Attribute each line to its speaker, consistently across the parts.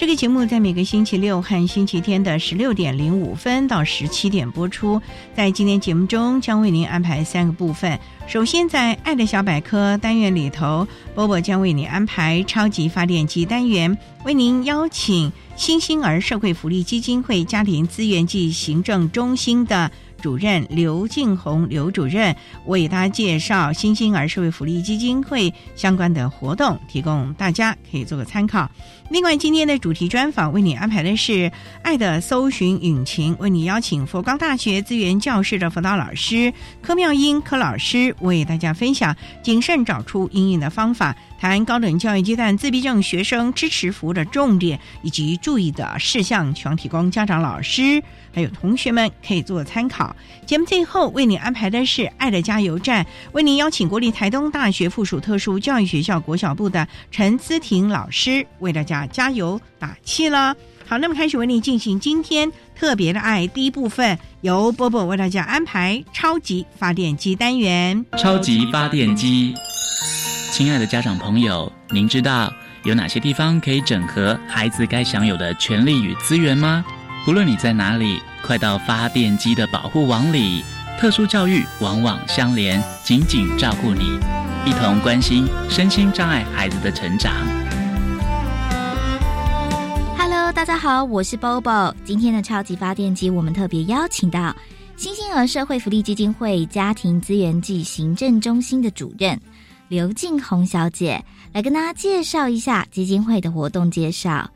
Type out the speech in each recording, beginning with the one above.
Speaker 1: 这个节目在每个星期六和星期天的十六点零五分到十七点播出。在今天节目中，将为您安排三个部分。首先，在“爱的小百科”单元里头，波波将为您安排超级发电机单元，为您邀请新兴儿社会福利基金会家庭资源及行政中心的。主任刘静红刘主任为大家介绍新兴儿社会福利基金会相关的活动，提供大家可以做个参考。另外，今天的主题专访为你安排的是“爱的搜寻引擎”，为你邀请佛光大学资源教室的辅导老师柯妙英柯老师为大家分享谨慎找出阴影的方法。谈高等教育阶段自闭症学生支持服务的重点以及注意的事项，全提供家长、老师还有同学们可以做参考。节目最后为你安排的是“爱的加油站”，为您邀请国立台东大学附属特殊教育学校国小部的陈思婷老师为大家加油打气了。好，那么开始为你进行今天特别的爱第一部分，由波波为大家安排超级发电机单元。
Speaker 2: 超级发电机。亲爱的家长朋友，您知道有哪些地方可以整合孩子该享有的权利与资源吗？无论你在哪里，快到发电机的保护网里。特殊教育网网相连，紧紧照顾你，一同关心身心障碍孩子的成长。
Speaker 3: Hello，大家好，我是 Bobo。今天的超级发电机，我们特别邀请到新兴儿社会福利基金会家庭资源暨行政中心的主任。刘静红小姐来跟大家介绍一下基金会的活动介绍。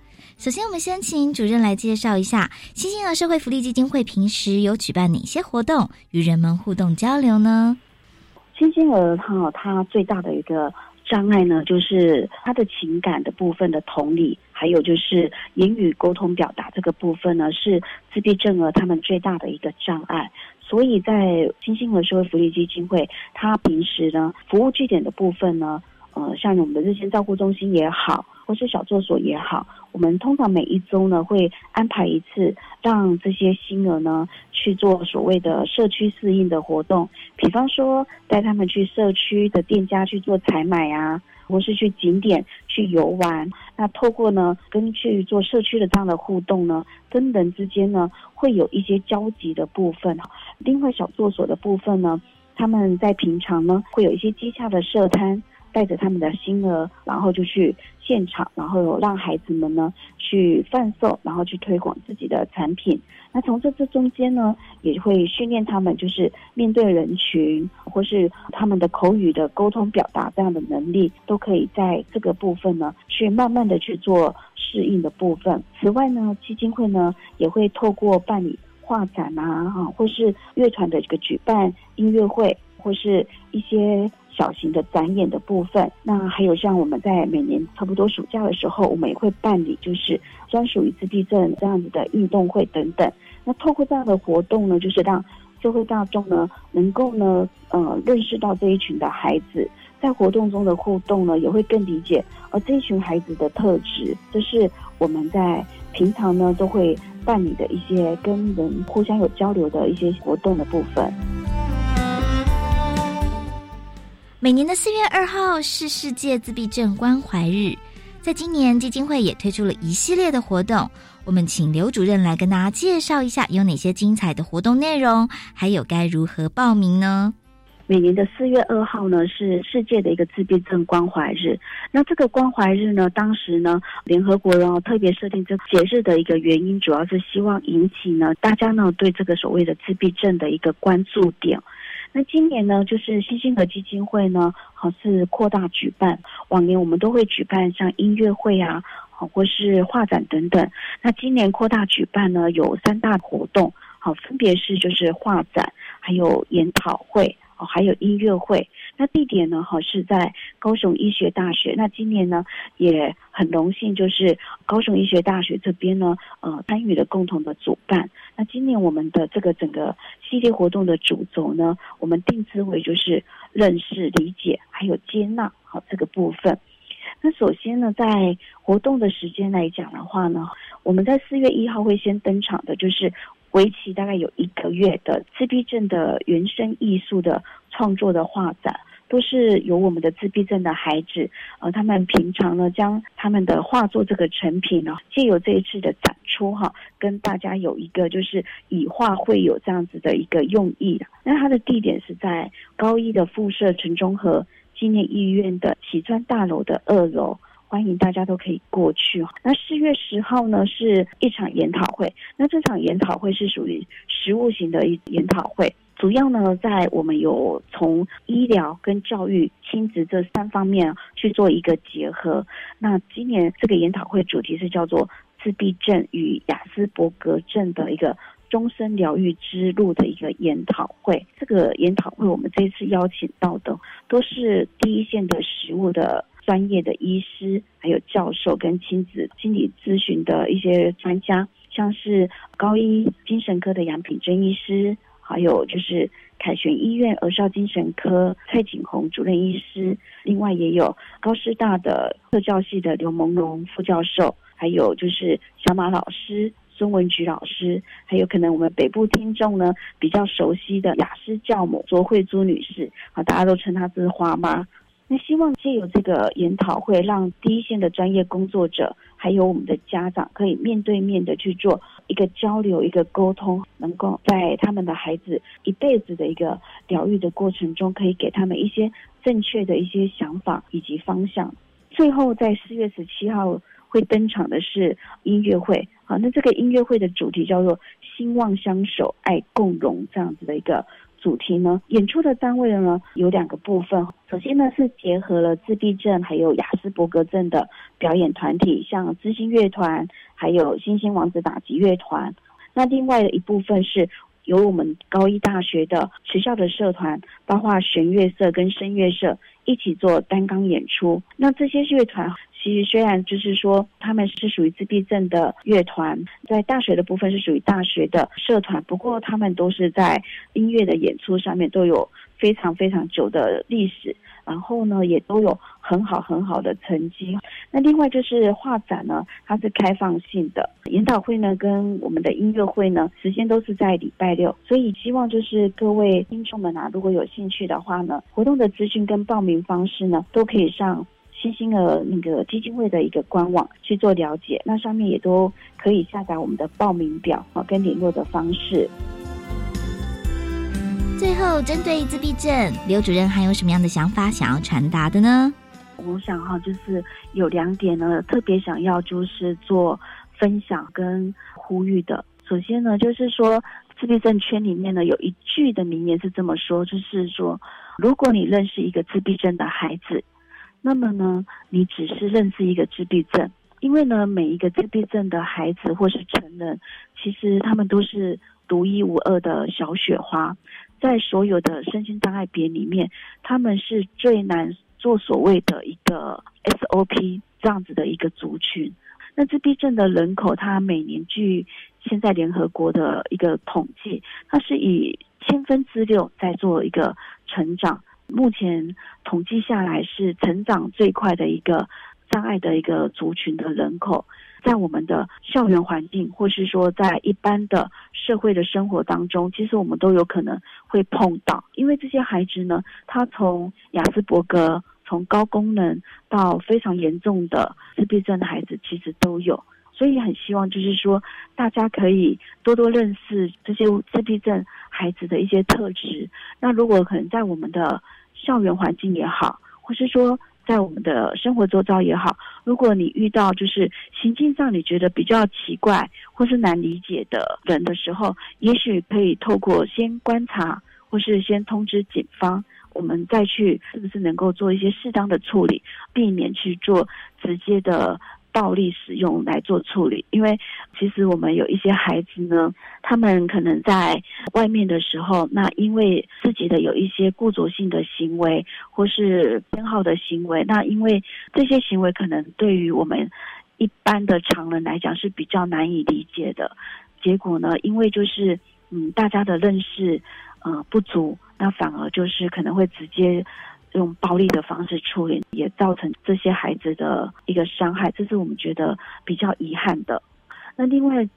Speaker 3: 首先，我们先请主任来介绍一下新兴儿社会福利基金会平时有举办哪些活动，与人们互动交流呢？
Speaker 4: 新兴儿哈，他最大的一个障碍呢，就是他的情感的部分的同理，还有就是言语沟通表达这个部分呢，是自闭症儿他们最大的一个障碍。所以在新兴儿社会福利基金会，他平时呢服务据点的部分呢，呃，像我们的日间照顾中心也好，或是小作所也好，我们通常每一周呢会安排一次，让这些新儿呢去做所谓的社区适应的活动，比方说带他们去社区的店家去做采买啊。或是去景点去游玩，那透过呢跟去做社区的这样的互动呢，跟人之间呢会有一些交集的部分。另外小作所的部分呢，他们在平常呢会有一些接洽的社摊。带着他们的心儿，然后就去现场，然后让孩子们呢去贩售，然后去推广自己的产品。那从这这中间呢，也会训练他们，就是面对人群，或是他们的口语的沟通表达这样的能力，都可以在这个部分呢去慢慢的去做适应的部分。此外呢，基金会呢也会透过办理画展啊，哈，或是乐团的这个举办音乐会，或是一些。小型的展演的部分，那还有像我们在每年差不多暑假的时候，我们也会办理就是专属于自闭症这样子的运动会等等。那透过这样的活动呢，就是让社会大众呢能够呢呃认识到这一群的孩子，在活动中的互动呢也会更理解而这一群孩子的特质，这是我们在平常呢都会办理的一些跟人互相有交流的一些活动的部分。
Speaker 3: 每年的四月二号是世界自闭症关怀日，在今年基金会也推出了一系列的活动。我们请刘主任来跟大家介绍一下有哪些精彩的活动内容，还有该如何报名呢？
Speaker 4: 每年的四月二号呢，是世界的一个自闭症关怀日。那这个关怀日呢，当时呢，联合国然后特别设定这节日的一个原因，主要是希望引起呢大家呢对这个所谓的自闭症的一个关注点。那今年呢，就是新兴的基金会呢，好是扩大举办。往年我们都会举办像音乐会啊，好或是画展等等。那今年扩大举办呢，有三大活动，好分别是就是画展，还有研讨会。哦，还有音乐会，那地点呢？哈，是在高雄医学大学。那今年呢，也很荣幸，就是高雄医学大学这边呢，呃，参与了共同的主办。那今年我们的这个整个系列活动的主轴呢，我们定之为就是认识、理解还有接纳，好这个部分。那首先呢，在活动的时间来讲的话呢，我们在四月一号会先登场的，就是。为期大概有一个月的自闭症的原生艺术的创作的画展，都是由我们的自闭症的孩子，呃，他们平常呢将他们的画作这个成品呢，借由这一次的展出哈，跟大家有一个就是以画会有这样子的一个用意的。那它的地点是在高一的附设陈中和纪念医院的启川大楼的二楼。欢迎大家都可以过去。那四月十号呢，是一场研讨会。那这场研讨会是属于实务型的一研讨会，主要呢在我们有从医疗跟教育、亲子这三方面去做一个结合。那今年这个研讨会主题是叫做自闭症与雅斯伯格症的一个终身疗愈之路的一个研讨会。这个研讨会我们这次邀请到的都是第一线的实务的。专业的医师，还有教授跟亲子心理咨询的一些专家，像是高一精神科的杨品珍医师，还有就是凯旋医院儿少精神科蔡景红主任医师，另外也有高师大的特教系的刘萌龙副教授，还有就是小马老师、孙文菊老师，还有可能我们北部听众呢比较熟悉的雅思教母卓慧珠女士，啊，大家都称她是花妈。希望借由这个研讨会，让第一线的专业工作者，还有我们的家长，可以面对面的去做一个交流、一个沟通，能够在他们的孩子一辈子的一个疗愈的过程中，可以给他们一些正确的一些想法以及方向。最后，在四月十七号会登场的是音乐会，好，那这个音乐会的主题叫做“兴旺相守，爱共荣”这样子的一个。主题呢，演出的单位呢有两个部分。首先呢是结合了自闭症还有雅斯伯格症的表演团体，像知心乐团，还有星星王子打击乐团。那另外的一部分是由我们高一大学的学校的社团，包括弦乐社跟声乐社一起做单纲演出。那这些乐团。其实虽然就是说他们是属于自闭症的乐团，在大学的部分是属于大学的社团，不过他们都是在音乐的演出上面都有非常非常久的历史，然后呢也都有很好很好的成绩。那另外就是画展呢，它是开放性的，研讨会呢跟我们的音乐会呢时间都是在礼拜六，所以希望就是各位听众们啊，如果有兴趣的话呢，活动的资讯跟报名方式呢都可以上。新兴的那个基金会的一个官网去做了解，那上面也都可以下载我们的报名表啊，跟联络的方式。
Speaker 3: 最后，针对自闭症，刘主任还有什么样的想法想要传达的呢？
Speaker 4: 我想哈，就是有两点呢，特别想要就是做分享跟呼吁的。首先呢，就是说自闭症圈里面呢，有一句的名言是这么说，就是说，如果你认识一个自闭症的孩子。那么呢，你只是认识一个自闭症，因为呢，每一个自闭症的孩子或是成人，其实他们都是独一无二的小雪花，在所有的身心障碍别里面，他们是最难做所谓的一个 SOP 这样子的一个族群。那自闭症的人口，它每年据现在联合国的一个统计，它是以千分之六在做一个成长。目前统计下来是成长最快的一个障碍的一个族群的人口，在我们的校园环境，或是说在一般的社会的生活当中，其实我们都有可能会碰到。因为这些孩子呢，他从雅斯伯格，从高功能到非常严重的自闭症的孩子，其实都有。所以很希望就是说，大家可以多多认识这些自闭症孩子的一些特质。那如果可能在我们的校园环境也好，或是说在我们的生活周遭也好，如果你遇到就是行径上你觉得比较奇怪或是难理解的人的时候，也许可以透过先观察，或是先通知警方，我们再去是不是能够做一些适当的处理，避免去做直接的。暴力使用来做处理，因为其实我们有一些孩子呢，他们可能在外面的时候，那因为自己的有一些固着性的行为或是偏好的行为，那因为这些行为可能对于我们一般的常人来讲是比较难以理解的。结果呢，因为就是嗯大家的认识呃不足，那反而就是可能会直接。用暴力的方式处理，也造成这些孩子的一个伤害，这是我们觉得比较遗憾的。那另外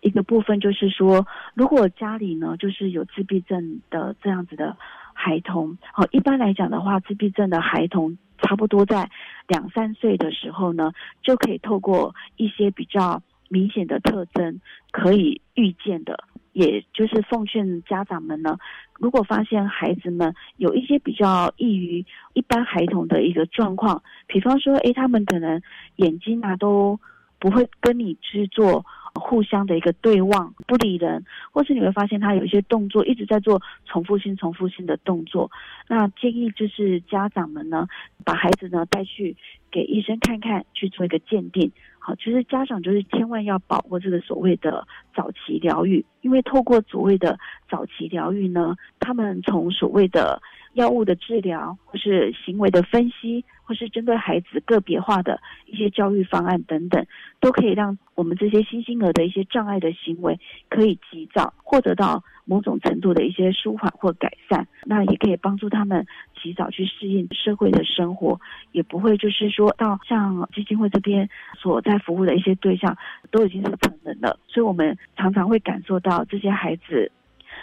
Speaker 4: 一个部分就是说，如果家里呢，就是有自闭症的这样子的孩童，好，一般来讲的话，自闭症的孩童差不多在两三岁的时候呢，就可以透过一些比较明显的特征可以预见的。也就是奉劝家长们呢，如果发现孩子们有一些比较异于一般孩童的一个状况，比方说，诶，他们可能眼睛啊都不会跟你去做互相的一个对望，不理人，或是你会发现他有一些动作一直在做重复性、重复性的动作，那建议就是家长们呢，把孩子呢带去给医生看看，去做一个鉴定。好，其实家长就是千万要把握这个所谓的早期疗愈，因为透过所谓的早期疗愈呢，他们从所谓的药物的治疗，或是行为的分析，或是针对孩子个别化的一些教育方案等等，都可以让我们这些新兴儿的一些障碍的行为，可以及早获得到。某种程度的一些舒缓或改善，那也可以帮助他们及早去适应社会的生活，也不会就是说到像基金会这边所在服务的一些对象都已经是成人了，所以我们常常会感受到这些孩子，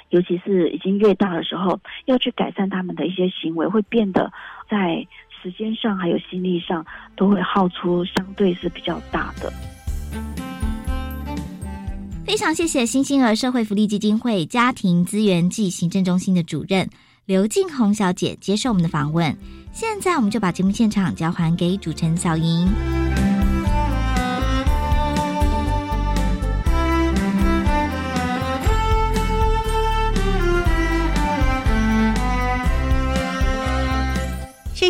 Speaker 4: 尤其是已经越大的时候，要去改善他们的一些行为，会变得在时间上还有心力上都会耗出相对是比较大的。
Speaker 3: 非常谢谢新兴儿社会福利基金会家庭资源暨行政中心的主任刘静红小姐接受我们的访问。现在我们就把节目现场交还给主持人小莹。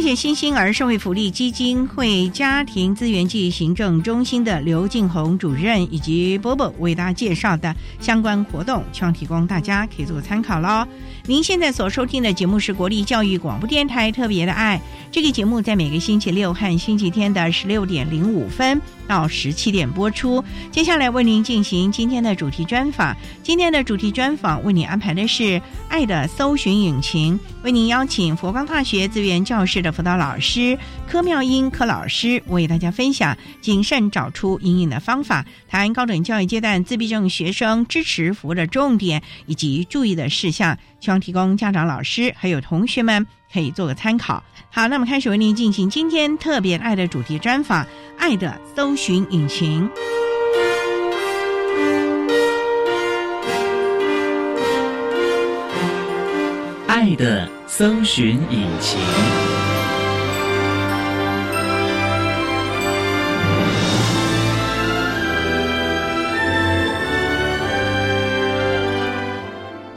Speaker 1: 谢谢新兴儿社会福利基金会家庭资源暨行政中心的刘静红主任以及波波为大家介绍的相关活动，希望提供大家可以做个参考喽。您现在所收听的节目是国立教育广播电台特别的爱，这个节目在每个星期六和星期天的十六点零五分到十七点播出。接下来为您进行今天的主题专访，今天的主题专访为您安排的是爱的搜寻引擎，为您邀请佛光大学资源教室的。辅导老师柯妙英柯老师为大家分享谨慎找出阴影的方法，谈高等教育阶段自闭症学生支持服务的重点以及注意的事项，希望提供家长、老师还有同学们可以做个参考。好，那么开始为您进行今天特别爱的主题专访，《爱的搜寻引擎》。
Speaker 2: 爱的搜寻引擎。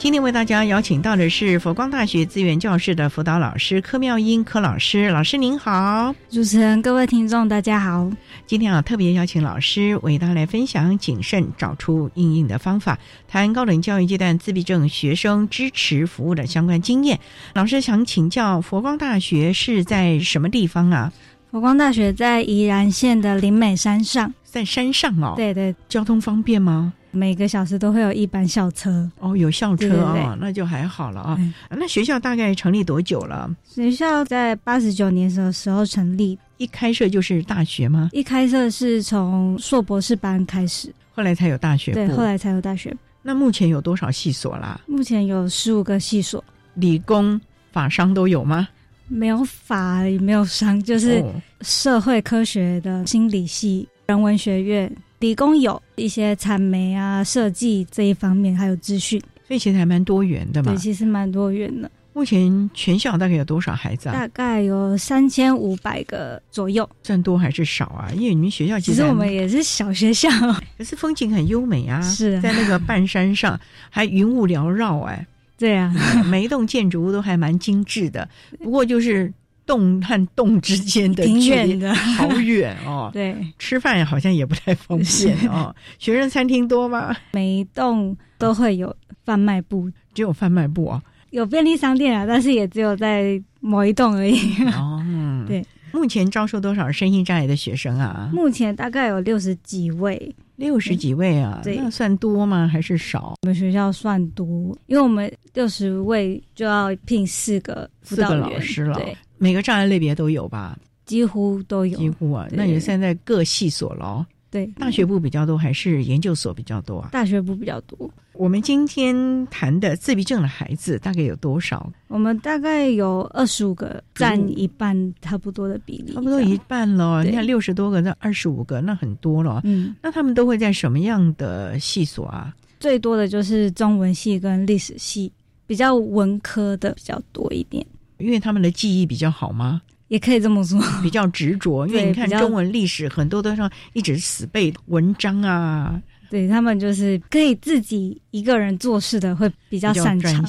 Speaker 1: 今天为大家邀请到的是佛光大学资源教室的辅导老师柯妙英柯老师，老师您好，
Speaker 5: 主持人各位听众大家好。
Speaker 1: 今天啊特别邀请老师为大家来分享谨慎找出应应的方法，谈高等教育阶段自闭症学生支持服务的相关经验。老师想请教，佛光大学是在什么地方啊？
Speaker 5: 佛光大学在宜兰县的林美山上，
Speaker 1: 在山上哦。
Speaker 5: 对对，
Speaker 1: 交通方便吗？
Speaker 5: 每个小时都会有一班校车
Speaker 1: 哦，有校车啊，那就还好了啊。那学校大概成立多久了？
Speaker 5: 学校在八十九年的时候成立，
Speaker 1: 一开设就是大学吗？
Speaker 5: 一开设是从硕博士班开始，
Speaker 1: 后来才有大学部。
Speaker 5: 对，后来才有大学。
Speaker 1: 那目前有多少系所啦？
Speaker 5: 目前有十五个系所，
Speaker 1: 理工、法商都有吗？
Speaker 5: 没有法，也没有商，就是社会科学的心理系、人文学院。理工有一些产媒啊、设计这一方面，还有资讯，
Speaker 1: 所以其实还蛮多元的嘛。
Speaker 5: 对，其实蛮多元的。
Speaker 1: 目前全校大概有多少孩子啊？
Speaker 5: 大概有三千五百个左右。
Speaker 1: 算多还是少啊？因为你们学校
Speaker 5: 其实我们也是小学校，
Speaker 1: 可是风景很优美啊。
Speaker 5: 是
Speaker 1: 在那个半山上，还云雾缭绕哎。
Speaker 5: 对啊，
Speaker 1: 每一栋建筑物都还蛮精致的。不过就是。洞和洞之间的距离好远哦，
Speaker 5: 对，
Speaker 1: 吃饭好像也不太方便哦。学生餐厅多吗？
Speaker 5: 每一栋都会有贩卖部，
Speaker 1: 只有贩卖部啊，
Speaker 5: 有便利商店啊，但是也只有在某一栋而已。哦，对。
Speaker 1: 目前招收多少身心障碍的学生啊？
Speaker 5: 目前大概有六十几位。
Speaker 1: 六十几位啊？那算多吗？还是少？
Speaker 5: 我们学校算多，因为我们六十位就要聘四个辅导
Speaker 1: 老师了。对。每个障碍类别都有吧？
Speaker 5: 几乎都有。
Speaker 1: 几乎啊，那你现在各系所了。
Speaker 5: 对，
Speaker 1: 大学部比较多还是研究所比较多啊？
Speaker 5: 大学部比较多。
Speaker 1: 我们今天谈的自闭症的孩子大概有多少？
Speaker 5: 我们大概有二十五个，占一半差不多的比例。
Speaker 1: 差不多一半了。你看六十多个，那二十五个，那很多了。嗯，那他们都会在什么样的系所啊？
Speaker 5: 最多的就是中文系跟历史系，比较文科的比较多一点。
Speaker 1: 因为他们的记忆比较好吗？
Speaker 5: 也可以这么说，
Speaker 1: 比较执着。因为你看中文历史很多都上一直死背文章啊。
Speaker 5: 对他们就是可以自己一个人做事的，会比较擅长。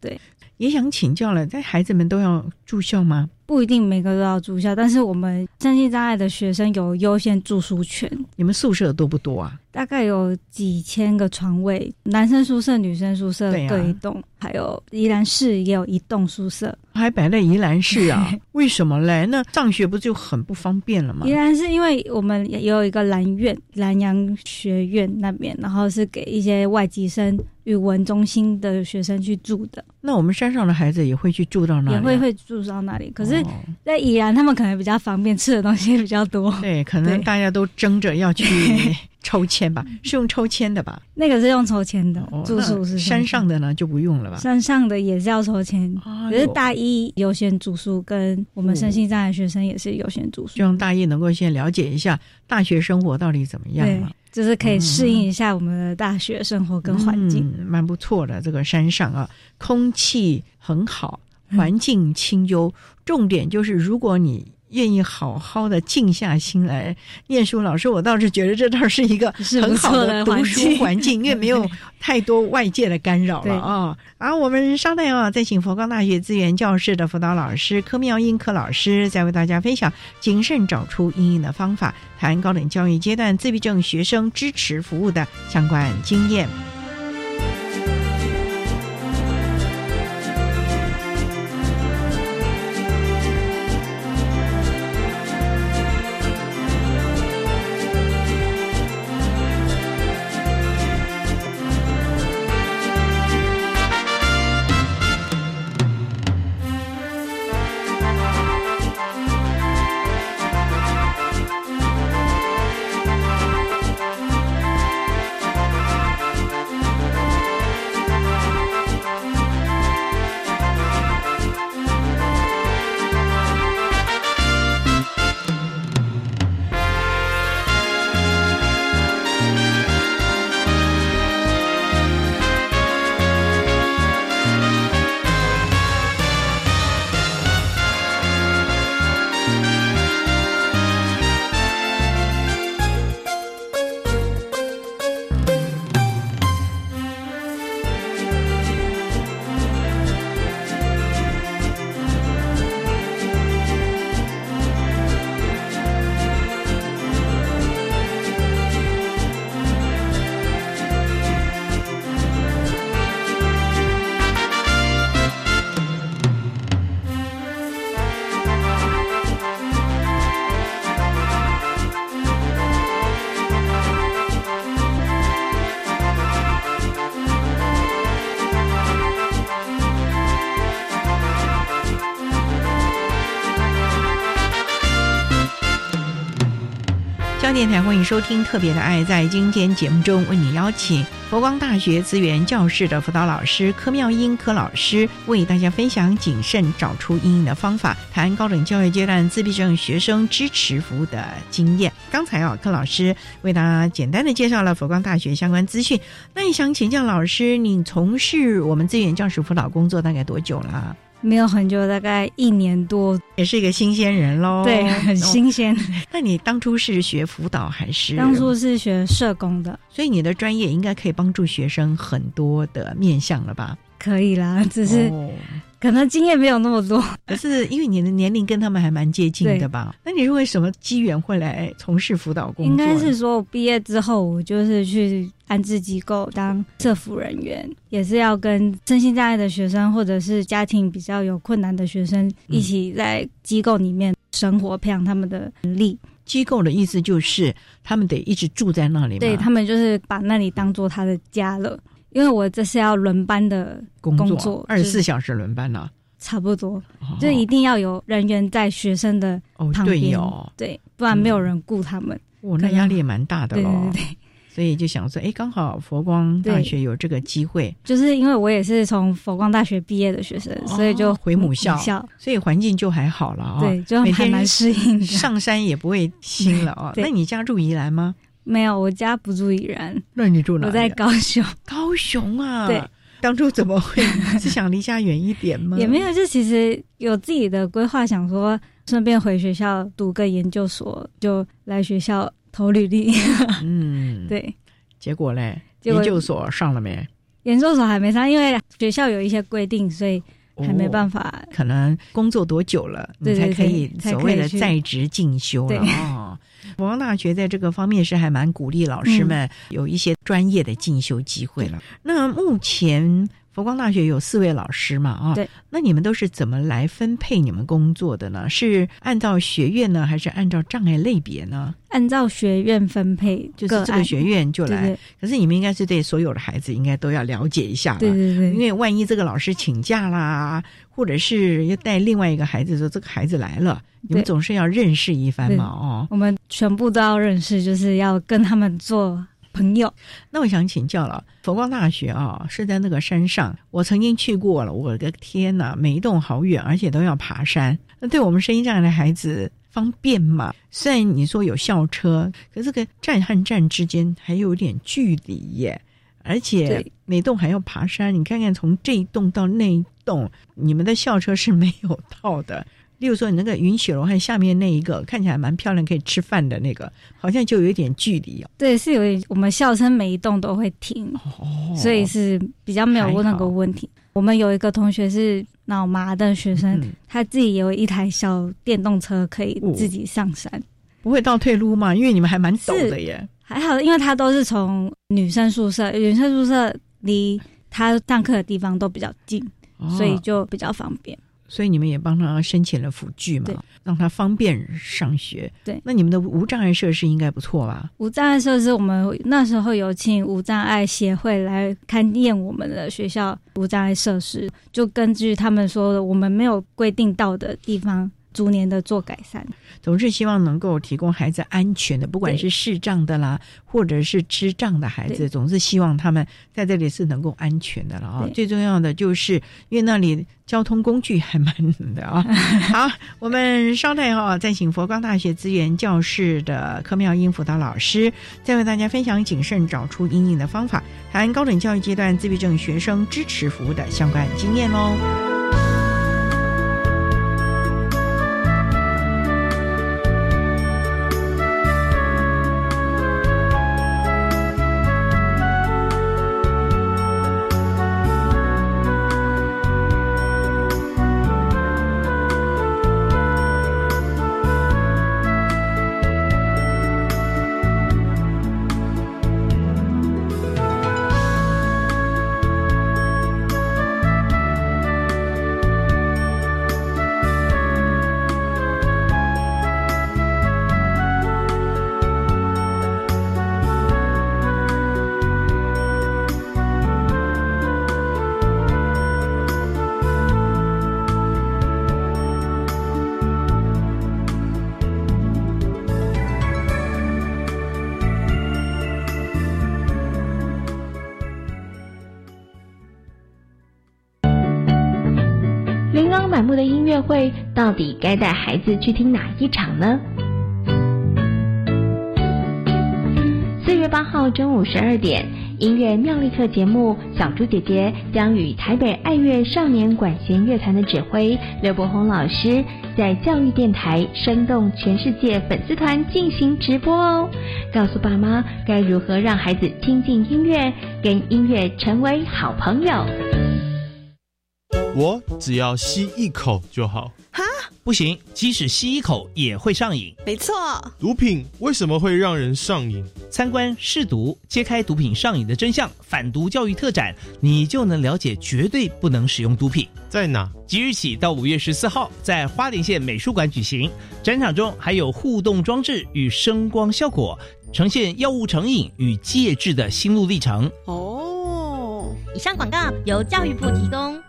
Speaker 5: 对，
Speaker 1: 也想请教了，在孩子们都要住校吗？
Speaker 5: 不一定每个都要住校，但是我们身心障碍的学生有优先住宿权。
Speaker 1: 你们宿舍多不多啊？
Speaker 5: 大概有几千个床位，男生宿舍、女生宿舍各一栋，还有宜兰市也有一栋宿舍，
Speaker 1: 还摆在宜兰市啊？为什么嘞？那上学不就很不方便了吗？
Speaker 5: 宜兰是因为我们也有一个蓝院、南洋学院那边，然后是给一些外籍生。语文中心的学生去住的，
Speaker 1: 那我们山上的孩子也会去住到那里，
Speaker 5: 也会会住到那里。可是，在宜兰，他们可能比较方便，吃的东西比较多。
Speaker 1: 对，可能大家都争着要去 抽签吧，是用抽签的吧？
Speaker 5: 那个是用抽签的住宿是
Speaker 1: 山上的呢，就不用了吧？
Speaker 5: 山上的也是要抽签，可是大一优先住宿，跟我们身心障碍学生也是优先住宿，
Speaker 1: 希望大一能够先了解一下大学生活到底怎么样嘛。
Speaker 5: 就是可以适应一下我们的大学生活跟环境，
Speaker 1: 蛮不错的。这个山上啊，空气很好，环境清幽。重点就是，如果你。愿意好好的静下心来念书，老师，我倒是觉得这倒是一个 很好的读书环境，因为没有 太多外界的干扰了啊。啊我们稍待啊，再请佛光大学资源教室的辅导老师柯妙英柯老师，再为大家分享谨慎找出应用的方法，谈高等教育阶段自闭症学生支持服务的相关经验。电台欢迎收听《特别的爱》。在今天节目中，为你邀请佛光大学资源教室的辅导老师柯妙英柯老师，为大家分享谨慎找出阴影的方法，谈高等教育阶段自闭症学生支持服务的经验。刚才啊，柯老师为大家简单的介绍了佛光大学相关资讯。那也想请教老师，你从事我们资源教室辅导工作大概多久了？
Speaker 5: 没有很久，大概一年多，
Speaker 1: 也是一个新鲜人喽。
Speaker 5: 对，很新鲜。
Speaker 1: 那你当初是学辅导还是？
Speaker 5: 当初是学社工的，
Speaker 1: 所以你的专业应该可以帮助学生很多的面向了吧？
Speaker 5: 可以啦，只是可能经验没有那么多。
Speaker 1: 可是因为你的年龄跟他们还蛮接近的吧？那你是为什么机缘会来从事辅导工作？
Speaker 5: 应该是说我毕业之后，我就是去安置机构当社服人员，也是要跟身心障碍的学生或者是家庭比较有困难的学生一起在机构里面生活，培养他们的能力。
Speaker 1: 机构的意思就是他们得一直住在那里，
Speaker 5: 对他们就是把那里当做他的家了。因为我这是要轮班的工作，
Speaker 1: 二十四小时轮班呢，
Speaker 5: 差不多，就一定要有人员在学生的旁边，对，不然没有人顾他们。
Speaker 1: 哇，那压力也蛮大的
Speaker 5: 喽。对对对，
Speaker 1: 所以就想说，哎，刚好佛光大学有这个机会，
Speaker 5: 就是因为我也是从佛光大学毕业的学生，所以就
Speaker 1: 回母校，所以环境就还好了啊。
Speaker 5: 对，就还蛮适应，
Speaker 1: 上山也不会心了啊。那你家住宜兰吗？
Speaker 5: 没有，我家不住宜兰。
Speaker 1: 那你住哪？
Speaker 5: 我在高雄。
Speaker 1: 高雄啊，
Speaker 5: 对，
Speaker 1: 当初怎么会是想离家远一点吗？
Speaker 5: 也没有，就其实有自己的规划，想说顺便回学校读个研究所，就来学校投履历。嗯，对。
Speaker 1: 结果嘞，研究所上了没？
Speaker 5: 研究所还没上，因为学校有一些规定，所以还没办法。
Speaker 1: 可能工作多久了，你才可以所谓的在职进修了啊？佛光大学在这个方面是还蛮鼓励老师们有一些专业的进修机会了。那目前佛光大学有四位老师嘛？啊，
Speaker 5: 对。
Speaker 1: 那你们都是怎么来分配你们工作的呢？是按照学院呢，还是按照障碍类别呢？
Speaker 5: 按照学院分配，
Speaker 1: 就是这个学院就来。可是你们应该是对所有的孩子应该都要了解一下，
Speaker 5: 对对对。
Speaker 1: 因为万一这个老师请假啦，或者是要带另外一个孩子说这个孩子来了。你们总是要认识一番嘛，哦，
Speaker 5: 我们全部都要认识，就是要跟他们做朋友。
Speaker 1: 那我想请教了，佛光大学啊是在那个山上，我曾经去过了，我的天哪，每一栋好远，而且都要爬山。那对我们声音这样的孩子方便吗？虽然你说有校车，可这个站和站之间还有点距离耶，而且每栋还要爬山。你看看从这一栋到那一栋，你们的校车是没有到的。例如说，你那个云雪龙和下面那一个看起来蛮漂亮，可以吃饭的那个，好像就有一点距离哦。
Speaker 5: 对，是有我们校车每一栋都会停，所以是比较没有那个问题。我们有一个同学是脑麻的学生，他自己有一台小电动车，可以自己上山，
Speaker 1: 不会倒退路吗？因为你们还蛮陡的耶。
Speaker 5: 还好，因为他都是从女生宿舍，女生宿舍离他上课的地方都比较近，所以就比较方便。
Speaker 1: 所以你们也帮他申请了辅具嘛，让他方便上学。
Speaker 5: 对，
Speaker 1: 那你们的无障碍设施应该不错吧？
Speaker 5: 无障碍设施，我们那时候有请无障碍协会来勘验我们的学校无障碍设施，就根据他们说的，我们没有规定到的地方。逐年的做改善，
Speaker 1: 总是希望能够提供孩子安全的，不管是视障的啦，或者是智障的孩子，总是希望他们在这里是能够安全的了啊。最重要的就是，因为那里交通工具还蛮的啊。好，我们稍待哈，再请佛光大学资源教室的柯妙英辅导老师，再为大家分享谨慎找出阴影的方法，谈高等教育阶段自闭症学生支持服务的相关经验喽。
Speaker 6: 会，到底该带孩子去听哪一场呢？四月八号中午十二点，音乐妙力课节目，小猪姐姐将与台北爱乐少年管弦乐团的指挥刘伯宏老师，在教育电台生动全世界粉丝团进行直播哦，告诉爸妈该如何让孩子亲近音乐，跟音乐成为好朋友。
Speaker 7: 我只要吸一口就好。
Speaker 8: 哈，
Speaker 9: 不行，即使吸一口也会上瘾。
Speaker 8: 没错，
Speaker 7: 毒品为什么会让人上瘾？
Speaker 9: 参观试毒，揭开毒品上瘾的真相，反毒教育特展，你就能了解绝对不能使用毒品。
Speaker 7: 在哪？
Speaker 9: 即日起到五月十四号，在花莲县美术馆举行。展场中还有互动装置与声光效果，呈现药物成瘾与戒治的心路历程。
Speaker 8: 哦，
Speaker 10: 以上广告由教育部提供。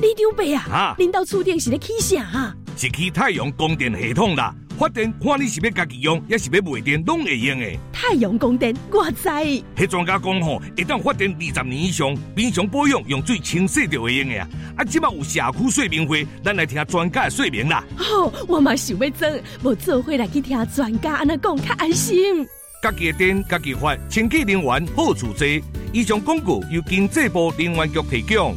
Speaker 8: 李长伯啊，
Speaker 11: 啊
Speaker 8: 领导厝顶是咧起啥啊？
Speaker 11: 是起太阳供电系统啦，发电看你是要家己用，也是要卖电，拢会用的。
Speaker 8: 太阳供电，我知。
Speaker 11: 迄专家讲吼，会当发电二十年以上，平常保养用水清洗就会用的啊。啊，即马有社区说明会，咱来听专家的说明啦。
Speaker 8: 哦，我嘛想要做，无做伙来去听专家安那讲，较安心。
Speaker 11: 家己的电，家己发，清洁能源好处多。以上广告由经济部能源局提供。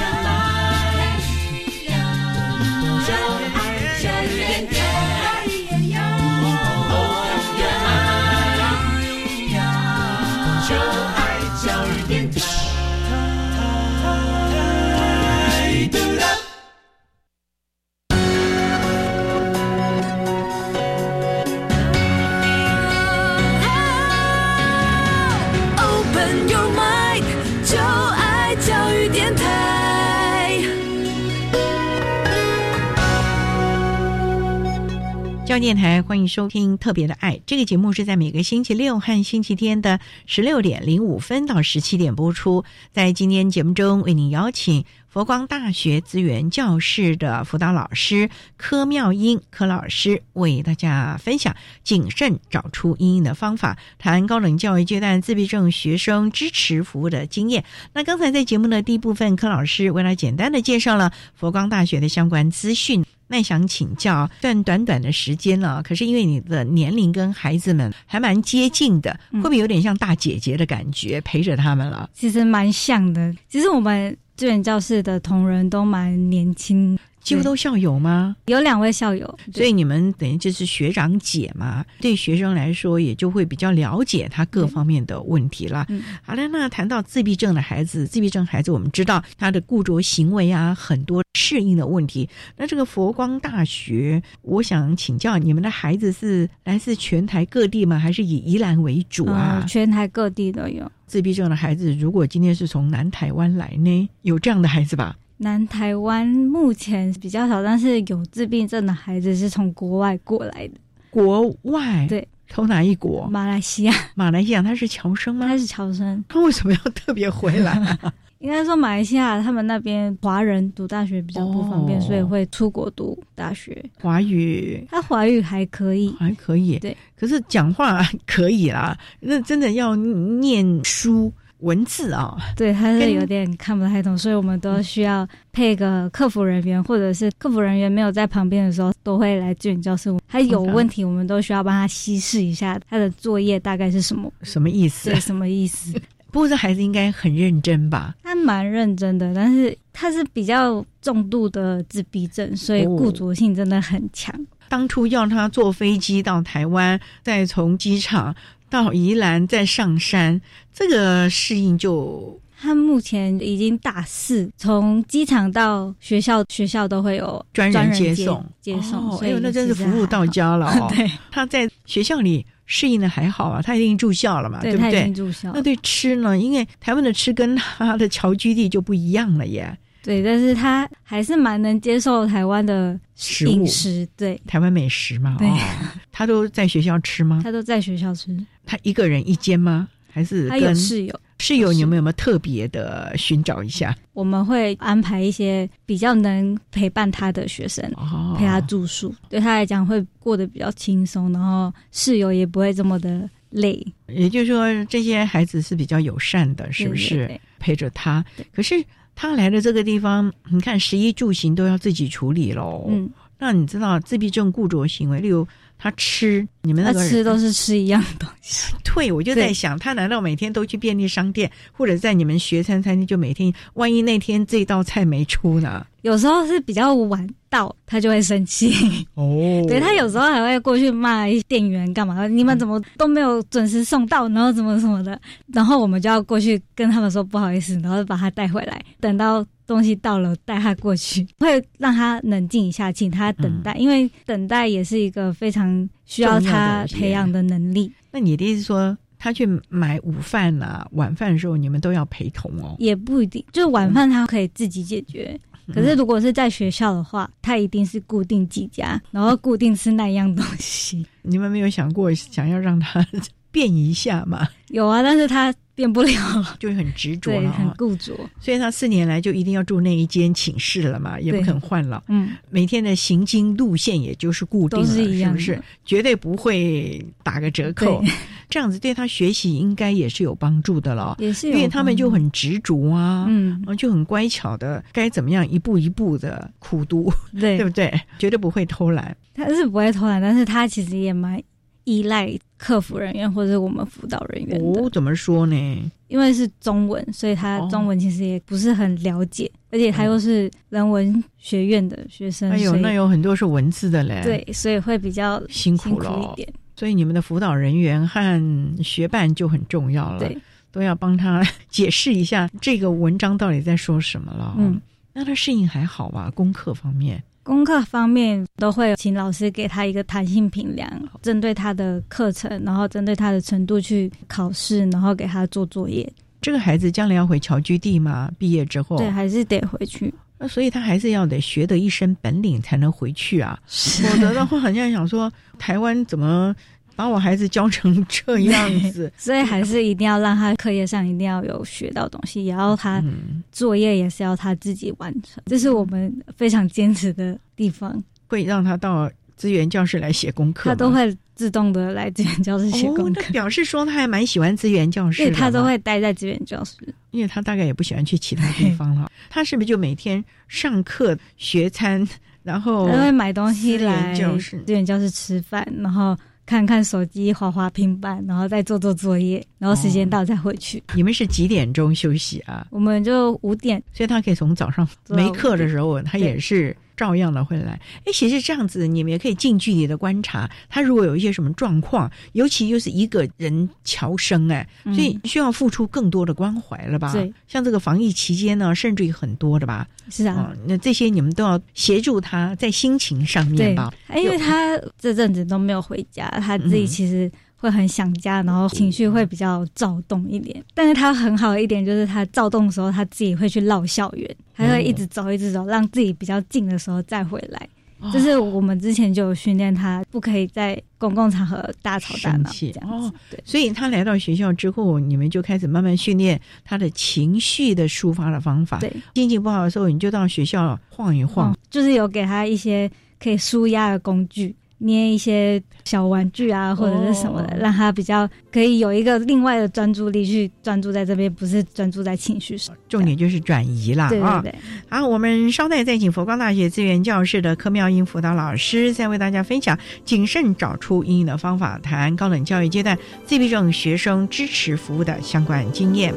Speaker 8: 教
Speaker 1: 电台欢迎收听《特别的爱》这个节目，是在每个星期六和星期天的十六点零五分到十七点播出。在今天节目中，为您邀请佛光大学资源教室的辅导老师柯妙英柯老师，为大家分享谨慎找出阴影的方法，谈高等教育阶段自闭症学生支持服务的经验。那刚才在节目的第一部分，柯老师为了简单的介绍了佛光大学的相关资讯。那想请教，但短短的时间了，可是因为你的年龄跟孩子们还蛮接近的，会不会有点像大姐姐的感觉，陪着他们了？
Speaker 5: 其实蛮像的。其实我们资源教室的同仁都蛮年轻，
Speaker 1: 几乎都校友吗？
Speaker 5: 有两位校友，
Speaker 1: 所以你们等于就是学长姐嘛，对学生来说也就会比较了解他各方面的问题啦。
Speaker 5: 嗯
Speaker 1: 好了，那谈到自闭症的孩子，自闭症孩子我们知道他的固着行为啊，很多适应的问题。那这个佛光大学，我想请教你们的孩子是来自全台各地吗？还是以宜兰为主啊？
Speaker 5: 嗯全台各地都有。
Speaker 1: 自闭症的孩子，如果今天是从南台湾来呢，有这样的孩子吧？
Speaker 5: 南台湾目前比较少，但是有自闭症的孩子是从国外过来的。
Speaker 1: 国外
Speaker 5: 对，
Speaker 1: 从哪一国？
Speaker 5: 马来西亚，
Speaker 1: 马来西亚他是侨生吗？
Speaker 5: 他是侨生。
Speaker 1: 他为什么要特别回来？
Speaker 5: 应该说，马来西亚他们那边华人读大学比较不方便，
Speaker 1: 哦
Speaker 5: 所以会出国读大学。
Speaker 1: 华语
Speaker 5: 他华语还可以，
Speaker 1: 还可以，
Speaker 5: 对，
Speaker 1: 可是讲话可以啦。那真的要念书文字啊，
Speaker 5: 对，他是有点看不太懂，所以我们都需要配个客服人员，或者是客服人员没有在旁边的时候，都会来资源教室。他有问题，我们都需要帮他稀释一下他的作业大概是什么，
Speaker 1: 什么意思？
Speaker 5: 对，什么意思？
Speaker 1: 不过这孩子应该很认真吧？
Speaker 5: 他蛮认真的，但是他是比较重度的自闭症，所以固着性真的很强。
Speaker 1: 当初要他坐飞机到台湾，再从机场到宜兰，再上山，这个适应就
Speaker 5: 他目前已经大四，从机场到学校，学校都会有
Speaker 1: 专
Speaker 5: 人
Speaker 1: 人接送，
Speaker 5: 接送。
Speaker 1: 哦，
Speaker 5: 所以
Speaker 1: 哎呦，那真是服务到家了哦。
Speaker 5: 对，
Speaker 1: 他在学校里适应的还好啊，他已经住校了嘛，
Speaker 5: 对
Speaker 1: 不对
Speaker 5: 经住校？
Speaker 1: 那对吃呢？因为台湾的吃跟他的侨居地就不一样了耶。
Speaker 5: 对，但是他还是蛮能接受台湾的
Speaker 1: 食物
Speaker 5: 饮食，对，
Speaker 1: 台湾美食嘛，
Speaker 5: 对
Speaker 1: 哦，他都在学校吃吗？
Speaker 5: 他都在学校吃，
Speaker 1: 他一个人一间吗？还是
Speaker 5: 他
Speaker 1: 跟
Speaker 5: 有室友，
Speaker 1: 室友，你们有没有特别的寻找一下？
Speaker 5: 我们会安排一些比较能陪伴他的学生，
Speaker 1: 哦
Speaker 5: 陪他住宿，对他来讲会过得比较轻松，然后室友也不会这么的累。
Speaker 1: 也就是说，这些孩子是比较友善的，是不是？
Speaker 5: 对对对
Speaker 1: 陪着他，可是他来的这个地方，你看食衣住行都要自己处理喽。
Speaker 5: 嗯，
Speaker 1: 那你知道自闭症固着行为，例如他吃，你们那个
Speaker 5: 他吃都是吃一样的东西。
Speaker 1: 对，我就在想，他难道每天都去便利商店，或者在你们学餐餐厅，就每天，万一那天这道菜没出呢？
Speaker 5: 有时候是比较晚到，他就会生气。
Speaker 1: 哦
Speaker 5: 对他有时候还会过去骂店员干嘛？你们怎么都没有准时送到，然后怎么什么的，然后我们就要过去跟他们说不好意思，然后把他带回来，等到东西到了带他过去，会让他冷静一下，请他等待，因为等待也是一个非常需要他培养的能力。
Speaker 1: 那你的意思说，他去买午饭啊、晚饭的时候，你们都要陪同哦？
Speaker 5: 也不一定，就是晚饭他可以自己解决。可是如果是在学校的话，他一定是固定几家，然后固定吃那样东西。
Speaker 1: 你们没有想过想要让他 变一下吗？
Speaker 5: 有啊，但是他变不了，
Speaker 1: 就很执着
Speaker 5: 对，
Speaker 1: 了、
Speaker 5: 很
Speaker 1: 哦。
Speaker 5: 固着。
Speaker 1: 所以他四年来就一定要住那一间寝室了嘛，也不肯换了。
Speaker 5: 嗯，
Speaker 1: 每天的行经路线也就是固定了，
Speaker 5: 都是一样
Speaker 1: 是？绝对不会打个折扣。这样子对他学习应该也是有帮助的了，
Speaker 5: 也是有
Speaker 1: 因为他们就很执着啊，
Speaker 5: 嗯，
Speaker 1: 就很乖巧的，该怎么样一步一步的苦读，
Speaker 5: 对
Speaker 1: 对不对？绝对不会偷懒。
Speaker 5: 他是不会偷懒，但是他其实也蛮依赖客服人员或者我们辅导人员的，
Speaker 1: 哦，怎么说呢？
Speaker 5: 因为是中文，所以他中文其实也不是很了解，而且他又是人文学院的学生，
Speaker 1: 哎呦，那有很多是文字的嘞，
Speaker 5: 对，所以会比较
Speaker 1: 辛
Speaker 5: 苦
Speaker 1: 苦了
Speaker 5: 一点。
Speaker 1: 所以你们的辅导人员和学伴就很重要了，
Speaker 5: 对，
Speaker 1: 都要帮他解释一下这个文章到底在说什么了。
Speaker 5: 嗯，
Speaker 1: 那他适应还好吧？功课方面，
Speaker 5: 功课方面都会请老师给他一个弹性评量，针对他的课程，然后针对他的程度去考试，然后给他做作业。
Speaker 1: 这个孩子将来要回侨居地吗？毕业之后，
Speaker 5: 对，还是得回去。
Speaker 1: 那所以他还是要得学得一身本领才能回去啊。否则的话，好像想说台湾怎么把我孩子教成这样子？
Speaker 5: 所以还是一定要让他课业上一定要有学到东西，也要他
Speaker 1: 嗯
Speaker 5: 作业也是要他自己完成，这是我们非常坚持的地方。
Speaker 1: 会让他到资源教室来写功课，
Speaker 5: 他都会自动的来资源教室写功
Speaker 1: 哦，
Speaker 5: 课
Speaker 1: 那，表示说他还蛮喜欢资源教室
Speaker 5: 对他都会待在资源教室。
Speaker 1: 因为他大概也不喜欢去其他地方了。他是不是就每天上课学餐，然后
Speaker 5: 他会买东西来
Speaker 1: 教室
Speaker 5: 资源教室吃饭，然后看看手机、滑滑平板，然后再做做作业，然后时间到再回去。
Speaker 1: 你们是几点钟休息啊？
Speaker 5: 我们就五点，
Speaker 1: 所以他可以从早上没课的时候，他也是照样的会来。哎，其实这样子，你们也可以近距离的观察他，如果有一些什么状况，尤其又是一个人乔生，哎，
Speaker 5: 嗯
Speaker 1: 所以需要付出更多的关怀了吧？
Speaker 5: 对，
Speaker 1: 像这个防疫期间呢，甚至于很多的吧。
Speaker 5: 是啊，
Speaker 1: 哦，那这些你们都要协助他在心情上面
Speaker 5: 对
Speaker 1: 吧？，
Speaker 5: 因为他这阵子都没有回家，他自己
Speaker 1: 嗯
Speaker 5: 其实会很想家，然后情绪会比较躁动一点。但是他很好的一点就是，他躁动的时候，他自己会去绕校园，他会一直走，一直走，让自己比较静的时候再回来。
Speaker 1: 哦
Speaker 5: 就是我们之前就有训练他，不可以在公共场合大吵大闹这样子。
Speaker 1: 哦
Speaker 5: 对，
Speaker 1: 所以他来到学校之后，你们就开始慢慢训练他的情绪的抒发的方法。
Speaker 5: 对，
Speaker 1: 心情不好的时候，你就到学校晃一晃
Speaker 5: 嗯，就是有给他一些可以舒压的工具，捏一些小玩具啊，或者是什么的，
Speaker 1: 哦
Speaker 5: 让他比较可以有一个另外的专注力去专注在这边，不是专注在情绪上。
Speaker 1: 重点就是转移啦
Speaker 5: 对
Speaker 1: 啊好，我们稍待再请佛光大学资源教室的柯妙英辅导老师，再为大家分享谨慎找出阴影的方法，谈高等教育阶段自闭症学生支持服务的相关经验。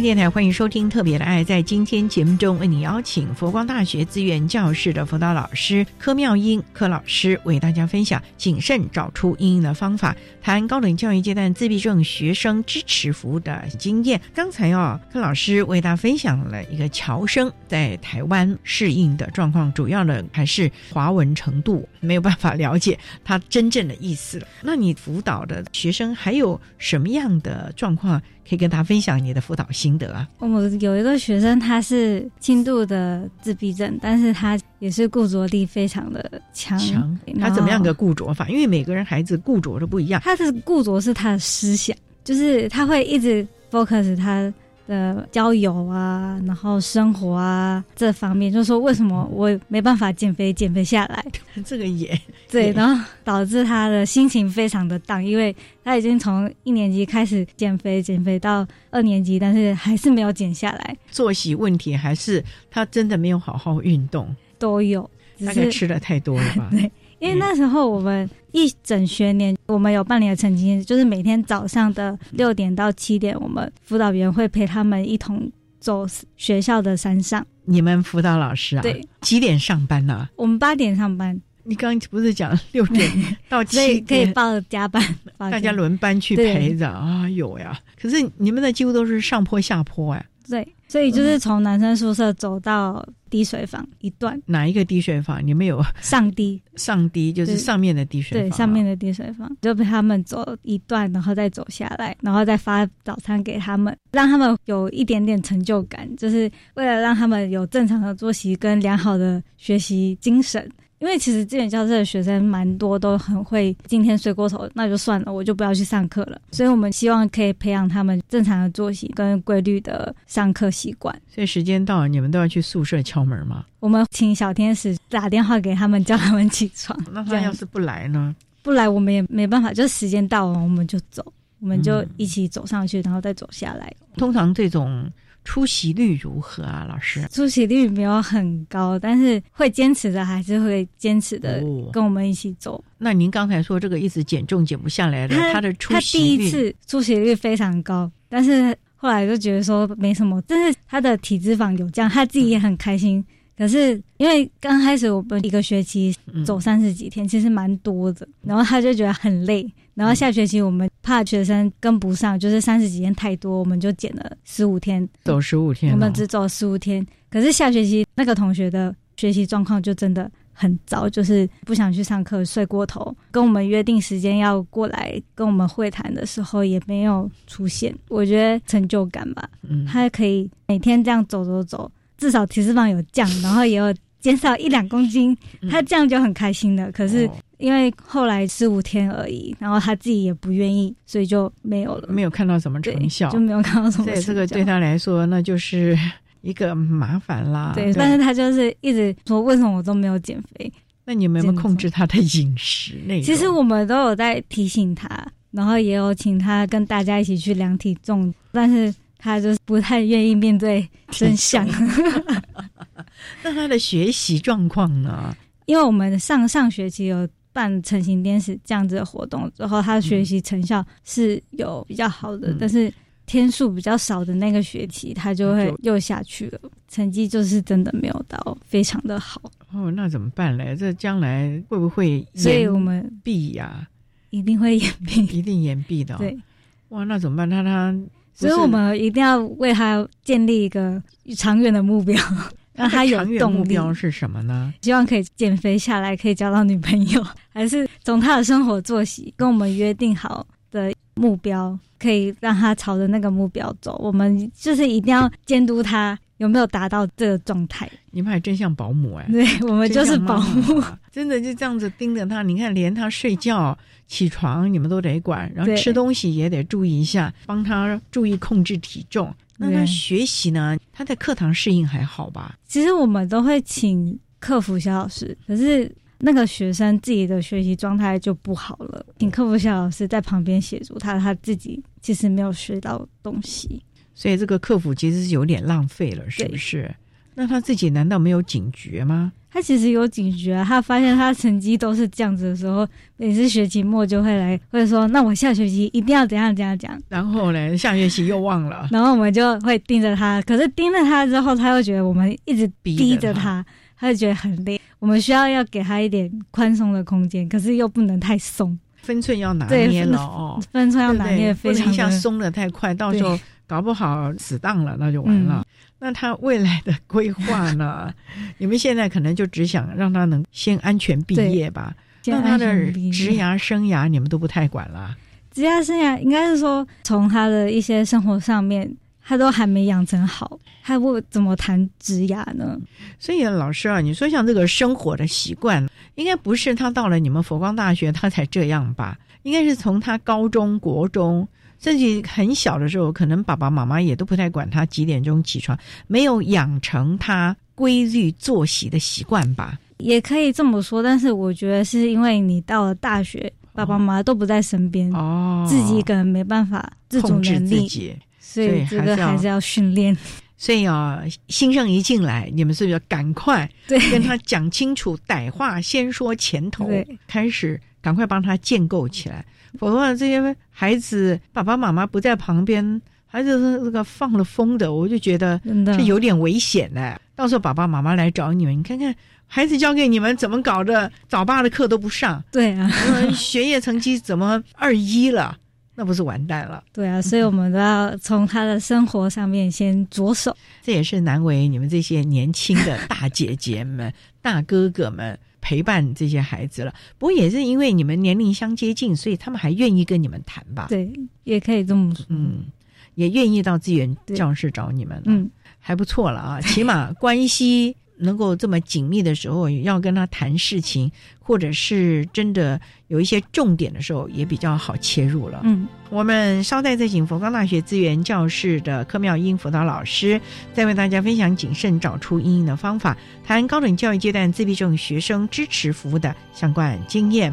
Speaker 1: 电台欢迎收听《特别的爱》。在今天节目中，为你邀请佛光大学资源教室的辅导老师柯妙英柯老师，为大家分享谨慎找出应应的方法，谈高等教育阶段自闭症学生支持服务的经验。刚才哦，柯老师为大家分享了一个侨生在台湾适应的状况，主要的还是华文程度没有办法了解他真正的意思。那你辅导的学生还有什么样的状况？可以跟大家分享你的辅导心得啊！
Speaker 5: 我们有一个学生，他是轻度的自闭症，但是他也是固着力非常的强。
Speaker 1: 强，他怎么样个固着法？因为每个人孩子固着都不一样。
Speaker 5: 他的固着是他的思想，就是他会一直 focus 他。的交友啊，然后生活啊这方面，就是说为什么我没办法减肥，减肥下来？
Speaker 1: 这个也
Speaker 5: 对，然后导致他的心情非常的荡，因为他已经从一年级开始减肥，减肥到二年级，但是还是没有减下来。
Speaker 1: 作息问题还是他真的没有好好运动，
Speaker 5: 都有，
Speaker 1: 大概吃的太多了吧？
Speaker 5: 对。因为那时候我们一整学年，我们有半年的成绩，就是每天早上的六点到七点，我们辅导员会陪他们一同走学校的山上。
Speaker 1: 你们辅导老师啊？
Speaker 5: 对。
Speaker 1: 几点上班呢？
Speaker 5: 我们八点上班。
Speaker 1: 你刚刚不是讲六点到七
Speaker 5: 点可以报加班，
Speaker 1: 大家轮班去陪着啊？有呀。可是你们的几乎都是上坡下坡哎。
Speaker 5: 对。所以就是从男生宿舍走到滴水房一段，
Speaker 1: 哪一个滴水房？你们有
Speaker 5: 上滴，
Speaker 1: 上滴就是上面的滴水
Speaker 5: 房，对，上面的滴水房，就被他们走一段，然后再走下来，然后再发早餐给他们，让他们有一点点成就感，就是为了让他们有正常的作息跟良好的学习精神。因为其实资源教室的学生蛮多，都很会。今天睡过头，那就算了，我就不要去上课了。所以我们希望可以培养他们正常的作息跟规律的上课习惯。
Speaker 1: 所以时间到了，你们都要去宿舍敲门吗？
Speaker 5: 我们请小天使打电话给他们，叫他们起床。
Speaker 1: 那他要是不来呢？
Speaker 5: 不来，我们也没办法。就是时间到了，我们就走，我们就一起走上去，然后再走下来。
Speaker 1: 通常这种。出席率如何啊，老师？
Speaker 5: 出席率没有很高，但是会坚持的还是会坚持的，跟我们一起走。
Speaker 1: 那您刚才说这个一直减重减不下来的，他的出席
Speaker 5: 率，他第一次出席率非常高，但是后来就觉得说没什么，但是他的体脂肪有降，他自己也很开心。可是因为刚开始我们一个学期走三十几天，其实蛮多的，然后他就觉得很累。然后下学期我们怕学生跟不上，就是三十几天太多，我们就减了十五天，
Speaker 1: 走十五天。
Speaker 5: 我们只走十五天，可是下学期那个同学的学习状况就真的很糟，就是不想去上课，睡过头，跟我们约定时间要过来跟我们会谈的时候也没有出现。我觉得成就感吧，嗯，他可以每天这样走走走，至少体脂肪有降，然后也有减少一两公斤，他这样就很开心的。可是。因为后来四五天而已，然后他自己也不愿意，所以就没有了，
Speaker 1: 没有看到什么成效，
Speaker 5: 就没有看到什么。
Speaker 1: 对这个对他来说，那就是一个麻烦啦。
Speaker 5: 对，但是他就是一直说，为什么我都没有减肥？
Speaker 1: 那你们有没有控制他的饮食内容？
Speaker 5: 其实我们都有在提醒他，然后也有请他跟大家一起去量体重，但是他就是不太愿意面对真相。
Speaker 1: 那他的学习状况呢？
Speaker 5: 因为我们上上学期有。办成型天使这样子的活动之后，他的学习成效是有比较好的，但是天数比较少的那个学期，他就会又下去了，成绩就是真的没有到非常的好。
Speaker 1: 哦，那怎么办嘞？这将来会不会？
Speaker 5: 所以我们
Speaker 1: 闭呀，
Speaker 5: 一定会延毕，
Speaker 1: 一定延毕的。
Speaker 5: 对，
Speaker 1: 哇，那怎么办？他他，
Speaker 5: 所以我们一定要为他建立一个长远的目标。让他有动
Speaker 1: 力。目标是什么呢？
Speaker 5: 希望可以减肥下来，可以交到女朋友，还是从他的生活作息跟我们约定好的目标，可以让他朝着那个目标走。我们就是一定要监督他有没有达到这个状态。
Speaker 1: 你们还真像保姆哎！
Speaker 5: 对，我们就是保姆，
Speaker 1: 真的就这样子盯着他。你看，连他睡觉、起床，你们都得管，然后吃东西也得注意一下，帮他注意控制体重。那他学习呢？他在课堂适应还好吧？
Speaker 5: 其实我们都会请客服小老师，可是那个学生自己的学习状态就不好了，请客服小老师在旁边协助他，他自己其实没有学到东西，
Speaker 1: 所以这个客服其实是有点浪费了，是不是？那他自己难道没有警觉吗？
Speaker 5: 他其实有警觉啊，他发现他成绩都是这样子的时候，每次学期末就会来，会说：“那我下学期一定要怎样怎样讲。”
Speaker 1: 然后呢，下学期又忘了，
Speaker 5: 然后我们就会盯着他。可是盯着他之后，他又觉得我们一直逼着他，他就觉得很累。我们需要要给他一点宽松的空间，可是又不能太松，
Speaker 1: 分寸要拿捏了哦，
Speaker 5: 分寸要拿捏非常。
Speaker 1: 一下松的太快，到时候搞不好死当了，那就完了。那他未来的规划呢？你们现在可能就只想让他能先安全毕业吧。那他的职涯生涯你们都不太管了。
Speaker 5: 职涯生涯应该是说，从他的一些生活上面，他都还没养成好，他不怎么谈职涯呢？
Speaker 1: 所以老师啊，你说像这个生活的习惯，应该不是他到了你们佛光大学他才这样吧？应该是从他高中国中。甚至很小的时候，可能爸爸妈妈也都不太管他几点钟起床，没有养成他规律作息的习惯吧？
Speaker 5: 也可以这么说，但是我觉得是因为你到了大学，爸爸妈妈都不在身边，哦，自己可能没办法自主能力，所以这个还是要训练。
Speaker 1: 所以啊，新生一进来，你们是不是要赶快跟他讲清楚，歹话先说前头，开始赶快帮他建构起来。否则这些孩子爸爸妈妈不在旁边，孩子是这个放了风的，我就觉得这有点危险呢。到时候爸爸妈妈来找你们，你看看孩子交给你们怎么搞的，早八的课都不上，
Speaker 5: 对啊，
Speaker 1: 学业成绩怎么二一了？那不是完蛋了？
Speaker 5: 对啊，所以我们都要从他的生活上面先着手。
Speaker 1: 这也是难为你们这些年轻的大姐姐们、大哥哥们。陪伴这些孩子了，不过也是因为你们年龄相接近，所以他们还愿意跟你们谈吧？
Speaker 5: 对，也可以这么说。
Speaker 1: 嗯，也愿意到资源教室找你们。嗯，还不错了啊，起码关系。能够这么紧密的时候，要跟他谈事情，或者是真的有一些重点的时候，也比较好切入了。嗯，我们稍待再请佛光大学资源教室的柯妙英辅导老师，再为大家分享谨慎找出阴影的方法，谈高等教育阶段自闭症学生支持服务的相关经验。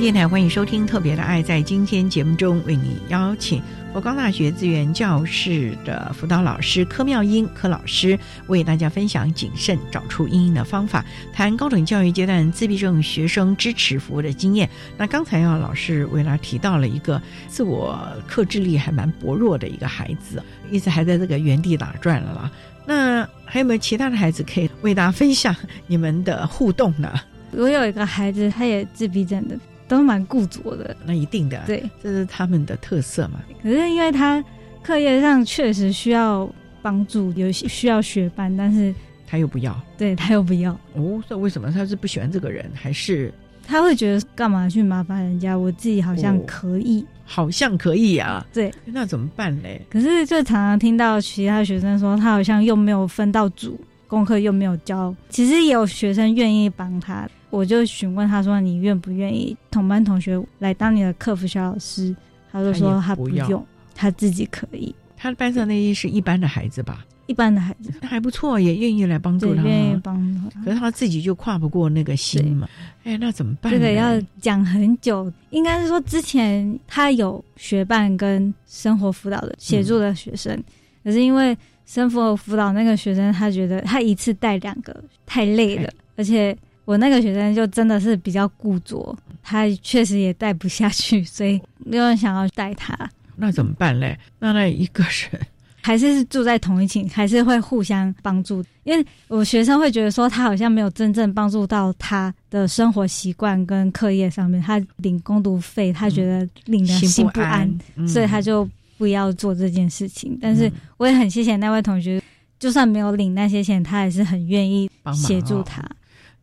Speaker 1: 电台欢迎收听《特别的爱》。在今天节目中，为你邀请佛光大学资源教室的辅导老师柯妙英柯老师，为大家分享谨慎找出阴影的方法，谈高等教育阶段自闭症学生支持服务的经验。那刚才啊，老师为他提到了一个自我克制力还蛮薄弱的一个孩子，一直还在这个原地打转了啦。那还有没有其他的孩子可以为大家分享你们的互动呢？
Speaker 5: 我有一个孩子，他也自闭症的。都蛮固着的，
Speaker 1: 那一定的，
Speaker 5: 对，
Speaker 1: 这是他们的特色嘛。
Speaker 5: 可是因为他课业上确实需要帮助，有些需要学班，但是
Speaker 1: 他又不要，
Speaker 5: 对他又不要。
Speaker 1: 哦，这为什么？他是不喜欢这个人，还是
Speaker 5: 他会觉得干嘛去麻烦人家？我自己好像可以，
Speaker 1: 好像可以啊。
Speaker 5: 对，
Speaker 1: 那怎么办嘞？
Speaker 5: 可是就常常听到其他学生说，他好像又没有分到组，功课又没有教。其实也有学生愿意帮他。我就询问他说：“你愿不愿意同班同学来当你的客服小老师？”他就说他不用，他自己可以。
Speaker 1: 他的班上那些是一般的孩子吧？
Speaker 5: 一般的孩子，
Speaker 1: 那还不错，也愿意来帮助他，
Speaker 5: 愿意帮助
Speaker 1: 他。可是他自己就跨不过那个心嘛，哎，那怎么办？
Speaker 5: 这个要讲很久，应该是说之前他有学伴跟生活辅导的协助的学生，可是因为生活辅导那个学生，他觉得他一次带两个太累了，而且我那个学生就真的是比较固着，他确实也带不下去，所以没有人想要带他。
Speaker 1: 那怎么办嘞？那那一个人。
Speaker 5: 还是是住在同一寝，还是会互相帮助。因为我学生会觉得说，他好像没有真正帮助到他的生活习惯跟课业上面。他领工读费，他觉得领的心不安，所以他就不要做这件事情。但是我也很谢谢那位同学，就算没有领那些钱，他也是很愿意协助他。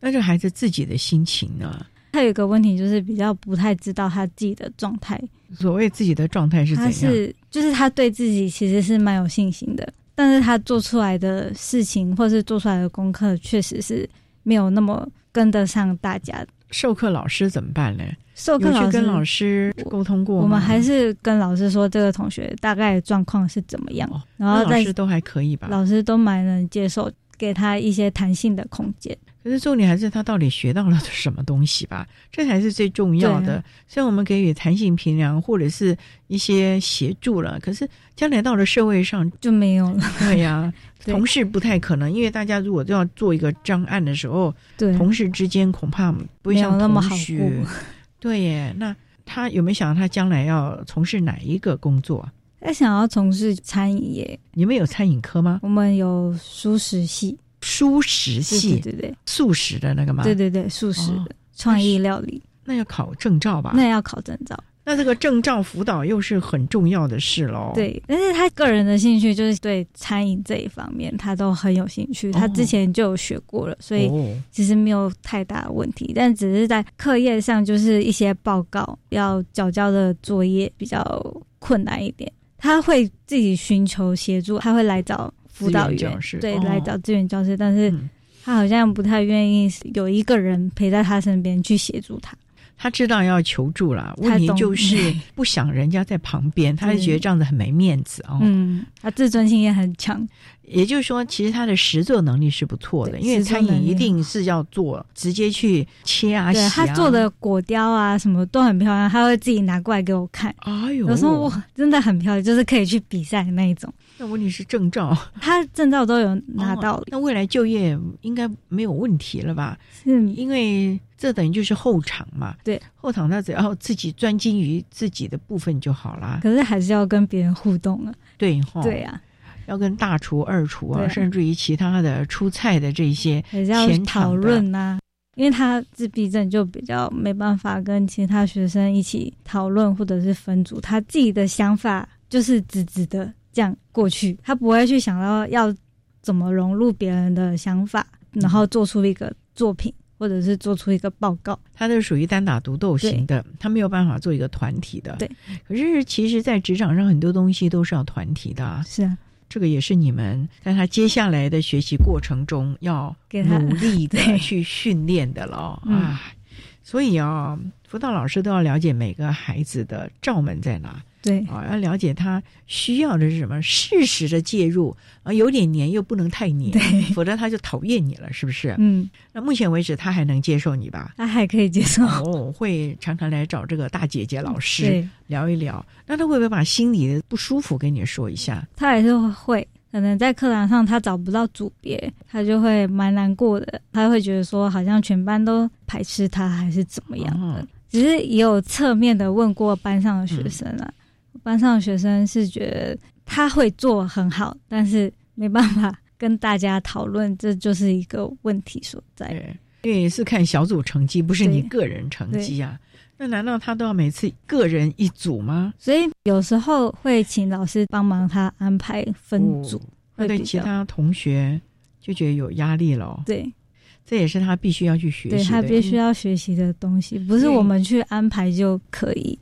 Speaker 1: 那这孩子自己的心情呢？
Speaker 5: 他有一个问题，就是比较不太知道他自己的状态。
Speaker 1: 所谓自己的状态是怎样？
Speaker 5: 是就是他对自己其实是蛮有信心的，但是他做出来的事情或是做出来的功课，确实是没有那么跟得上大家。
Speaker 1: 授课老师怎么办呢？
Speaker 5: 授课老师
Speaker 1: 跟老师沟通过，
Speaker 5: 我们还是跟老师说这个同学大概状况是怎么样，然后
Speaker 1: 老师都还可以吧？
Speaker 5: 老师都蛮能接受，给他一些弹性的空间。
Speaker 1: 可是重点还是他到底学到了什么东西吧，这才是最重要的。虽然我们给予弹性评量或者是一些协助了，可是将来到了社会上
Speaker 5: 就没有了。
Speaker 1: 对呀，同事不太可能，因为大家如果都要做一个专案的时候，
Speaker 5: 对
Speaker 1: 同事之间恐怕不会像
Speaker 5: 那么好
Speaker 1: 对耶，那他有没有想到他将来要从事哪一个工作？
Speaker 5: 他想要从事餐饮业。
Speaker 1: 你们有餐饮科吗？
Speaker 5: 我们有素食系。
Speaker 1: 素食系，
Speaker 5: 对对对，
Speaker 1: 素食的那个吗？
Speaker 5: 对对对，素食的创意料理，
Speaker 1: 那要考证照吧？
Speaker 5: 那要考证照。
Speaker 1: 那这个证照辅导又是很重要的事喽。
Speaker 5: 对，但是他个人的兴趣就是对餐饮这一方面，他都很有兴趣。他之前就有学过了，所以其实没有太大的问题。但只是在课业上，就是一些报告要交交的作业比较困难一点。他会自己寻求协助，他会来找。辅导员对来找资源教师，但是他好像不太愿意有一个人陪在他身边去协助他。
Speaker 1: 他知道要求助了，问题就是 不想人家在旁边，他就觉得这样子很没面子哦。
Speaker 5: 嗯，他自尊心也很强。
Speaker 1: 也就是说，其实他的实作能力是不错的，因为餐饮一定是要做，直接去切啊、洗啊。
Speaker 5: 他做的果雕啊，什么都很漂亮，他会自己拿过来给我看。
Speaker 1: 哎呦，
Speaker 5: 有时候哇，真的很漂亮，就是可以去比赛的那一种。
Speaker 1: 那问题是证照，
Speaker 5: 他证照都有拿到。
Speaker 1: 那未来就业应该没有问题了吧？
Speaker 5: 是，
Speaker 1: 因为这等于就是后场嘛。
Speaker 5: 对，
Speaker 1: 后场他只要自己专精于自己的部分就好啦。
Speaker 5: 可是还是要跟别人互动啊。
Speaker 1: 对，
Speaker 5: 对呀。
Speaker 1: 要跟大厨、二厨啊，甚至于其他的出菜的这些，
Speaker 5: 要讨论呐。因为他自闭症，就比较没办法跟其他学生一起讨论，或者是分组。他自己的想法就是直直的这样过去，他不会去想到要怎么融入别人的想法，然后做出一个作品，或者是做出一个报告。
Speaker 1: 他是属于单打独斗型的，他没有办法做一个团体的。
Speaker 5: 对，
Speaker 1: 可是其实，在职场上很多东西都是要团体的。
Speaker 5: 是啊。
Speaker 1: 这个也是你们在他接下来的学习过程中要努力的 去训练的了啊！所以啊，辅导老师都要了解每个孩子的罩门在哪。
Speaker 5: 对
Speaker 1: 啊，要了解他需要的是什么，适时的介入啊，有点黏又不能太黏，对否则他就讨厌你了，是不是？
Speaker 5: 嗯，
Speaker 1: 那目前为止他还能接受你吧？
Speaker 5: 他还可以接受，
Speaker 1: 哦，会常常来找这个大姐姐老师聊一聊。那他会不会把心里的不舒服跟你说一下？
Speaker 5: 他还是会，可能在课堂上他找不到组别，他就会蛮难过的。他会觉得说，好像全班都排斥他，还是怎么样的？只是也有侧面的问过班上的学生啊。班上的学生是觉得他会做很好，但是没办法跟大家讨论，这就是一个问题所在。
Speaker 1: 因为是看小组成绩，不是你个人成绩啊。那难道他都要每次个人一组吗？
Speaker 5: 所以有时候会请老师帮忙他安排分组，
Speaker 1: 会对其他同学就觉得有压力了。
Speaker 5: 对，
Speaker 1: 这也是他必须要去学习，
Speaker 5: 他必须要学习的东西，不是我们去安排就可以。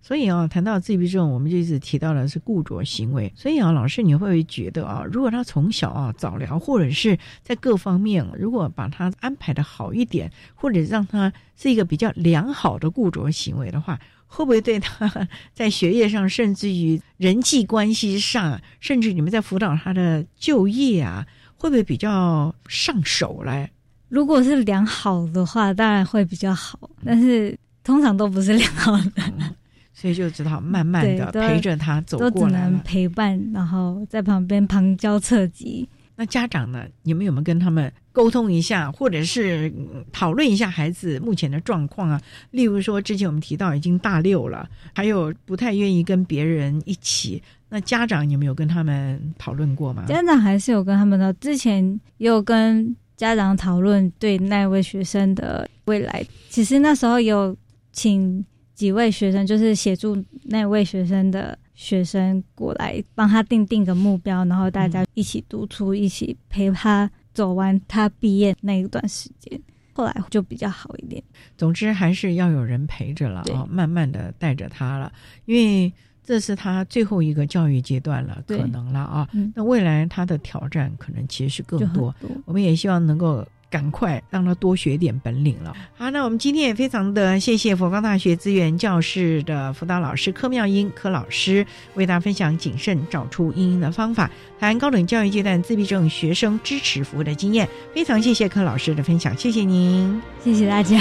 Speaker 1: 所以啊，谈到自闭症，我们就一直提到的是固着行为。所以啊，老师，你会不会觉得啊，如果他从小啊早疗，或者是在各方面，如果把他安排的好一点，或者让他是一个比较良好的固着行为的话，会不会对他在学业上，甚至于人际关系上，甚至你们在辅导他的就业啊，会不会比较上手来？
Speaker 5: 如果是良好的话，当然会比较好，但是通常都不是良好的，
Speaker 1: 所以就只好慢慢的陪着他走
Speaker 5: 都只能
Speaker 1: 过来了。
Speaker 5: 陪伴，然后在旁边旁敲侧击。
Speaker 1: 那家长呢？你们有没有跟他们沟通一下，或者是嗯讨论一下孩子目前的状况啊？例如说，之前我们提到已经大六了，还有不太愿意跟别人一起，那家长有没有跟他们讨论过吗？
Speaker 5: 家长还是有跟他们的，之前也有跟家长讨论对那位学生的未来。其实那时候有请几位学生，就是协助那位学生的学生过来帮他定定个目标，然后大家一起督促，一起陪他走完他毕业那一段时间。后来就比较好一点。
Speaker 1: 总之还是要有人陪着了啊、慢慢的带着他了，因为这是他最后一个教育阶段了，可能了啊。
Speaker 5: 嗯
Speaker 1: 那未来他的挑战可能其实是更多，
Speaker 5: 多
Speaker 1: 我们也希望能够。赶快让他多学点本领了。好，那我们今天也非常的谢谢佛光大学资源教室的辅导老师柯妙英柯老师为大家分享谨慎找出英英的方法，谈高等教育阶段自闭症学生支持服务的经验。非常谢谢柯老师的分享，谢谢您，
Speaker 5: 谢谢大家。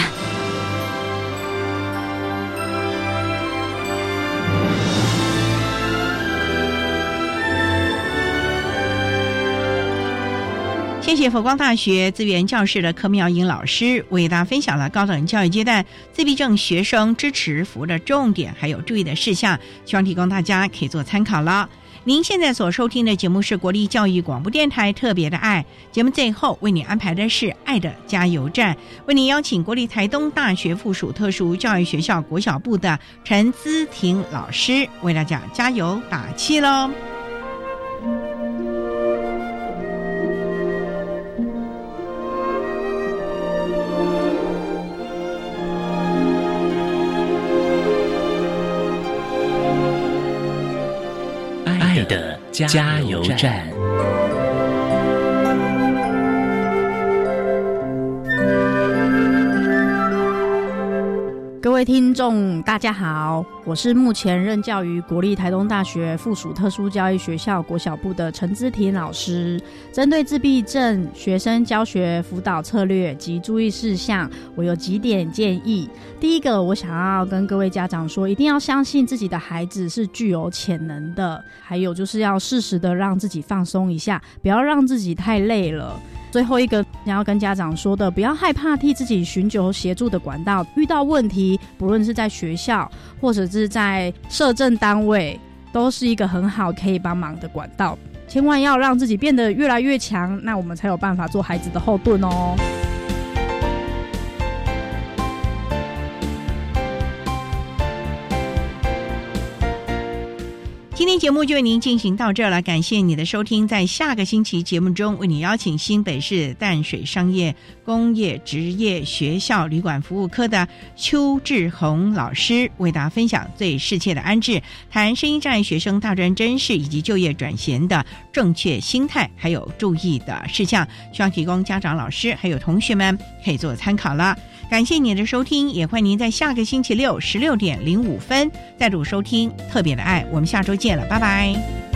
Speaker 1: 谢谢佛光大学资源教室的柯妙英老师为大家分享了高等教育阶段自闭症学生支持服务的重点还有注意的事项，希望提供大家可以做参考了。您现在所收听的节目是国立教育广播电台特别的爱节目，最后为你安排的是爱的加油站，为您邀请国立台东大学附属特殊教育学校国小部的陈姿婷老师为大家加油打气喽。
Speaker 2: 加油站。
Speaker 12: 各位听众，大家好，我是目前任教于国立台东大学附属特殊教育学校国小部的陈姿婷老师。针对自闭症学生教学辅导策略及注意事项，我有几点建议。第一个，我想要跟各位家长说，一定要相信自己的孩子是具有潜能的，还有就是要适时的让自己放松一下，不要让自己太累了。最后一个你要跟家长说的，不要害怕替自己寻求协助的管道。遇到问题，不论是在学校或者是在社政单位，都是一个很好可以帮忙的管道。千万要让自己变得越来越强，那我们才有办法做孩子的后盾哦。
Speaker 1: 今天节目就为您进行到这儿了，感谢你的收听。在下个星期节目中，为你邀请新北市淡水商业工业职业学校旅馆服务科的邱志宏老师，为大家分享最适切的安置，谈声音障碍学生大专真试以及就业转型的正确心态，还有注意的事项，希望提供家长、老师还有同学们可以做参考了。感谢你的收听，也欢迎您在下个星期六十六点零五分再度收听特别的爱。我们下周见了，拜拜。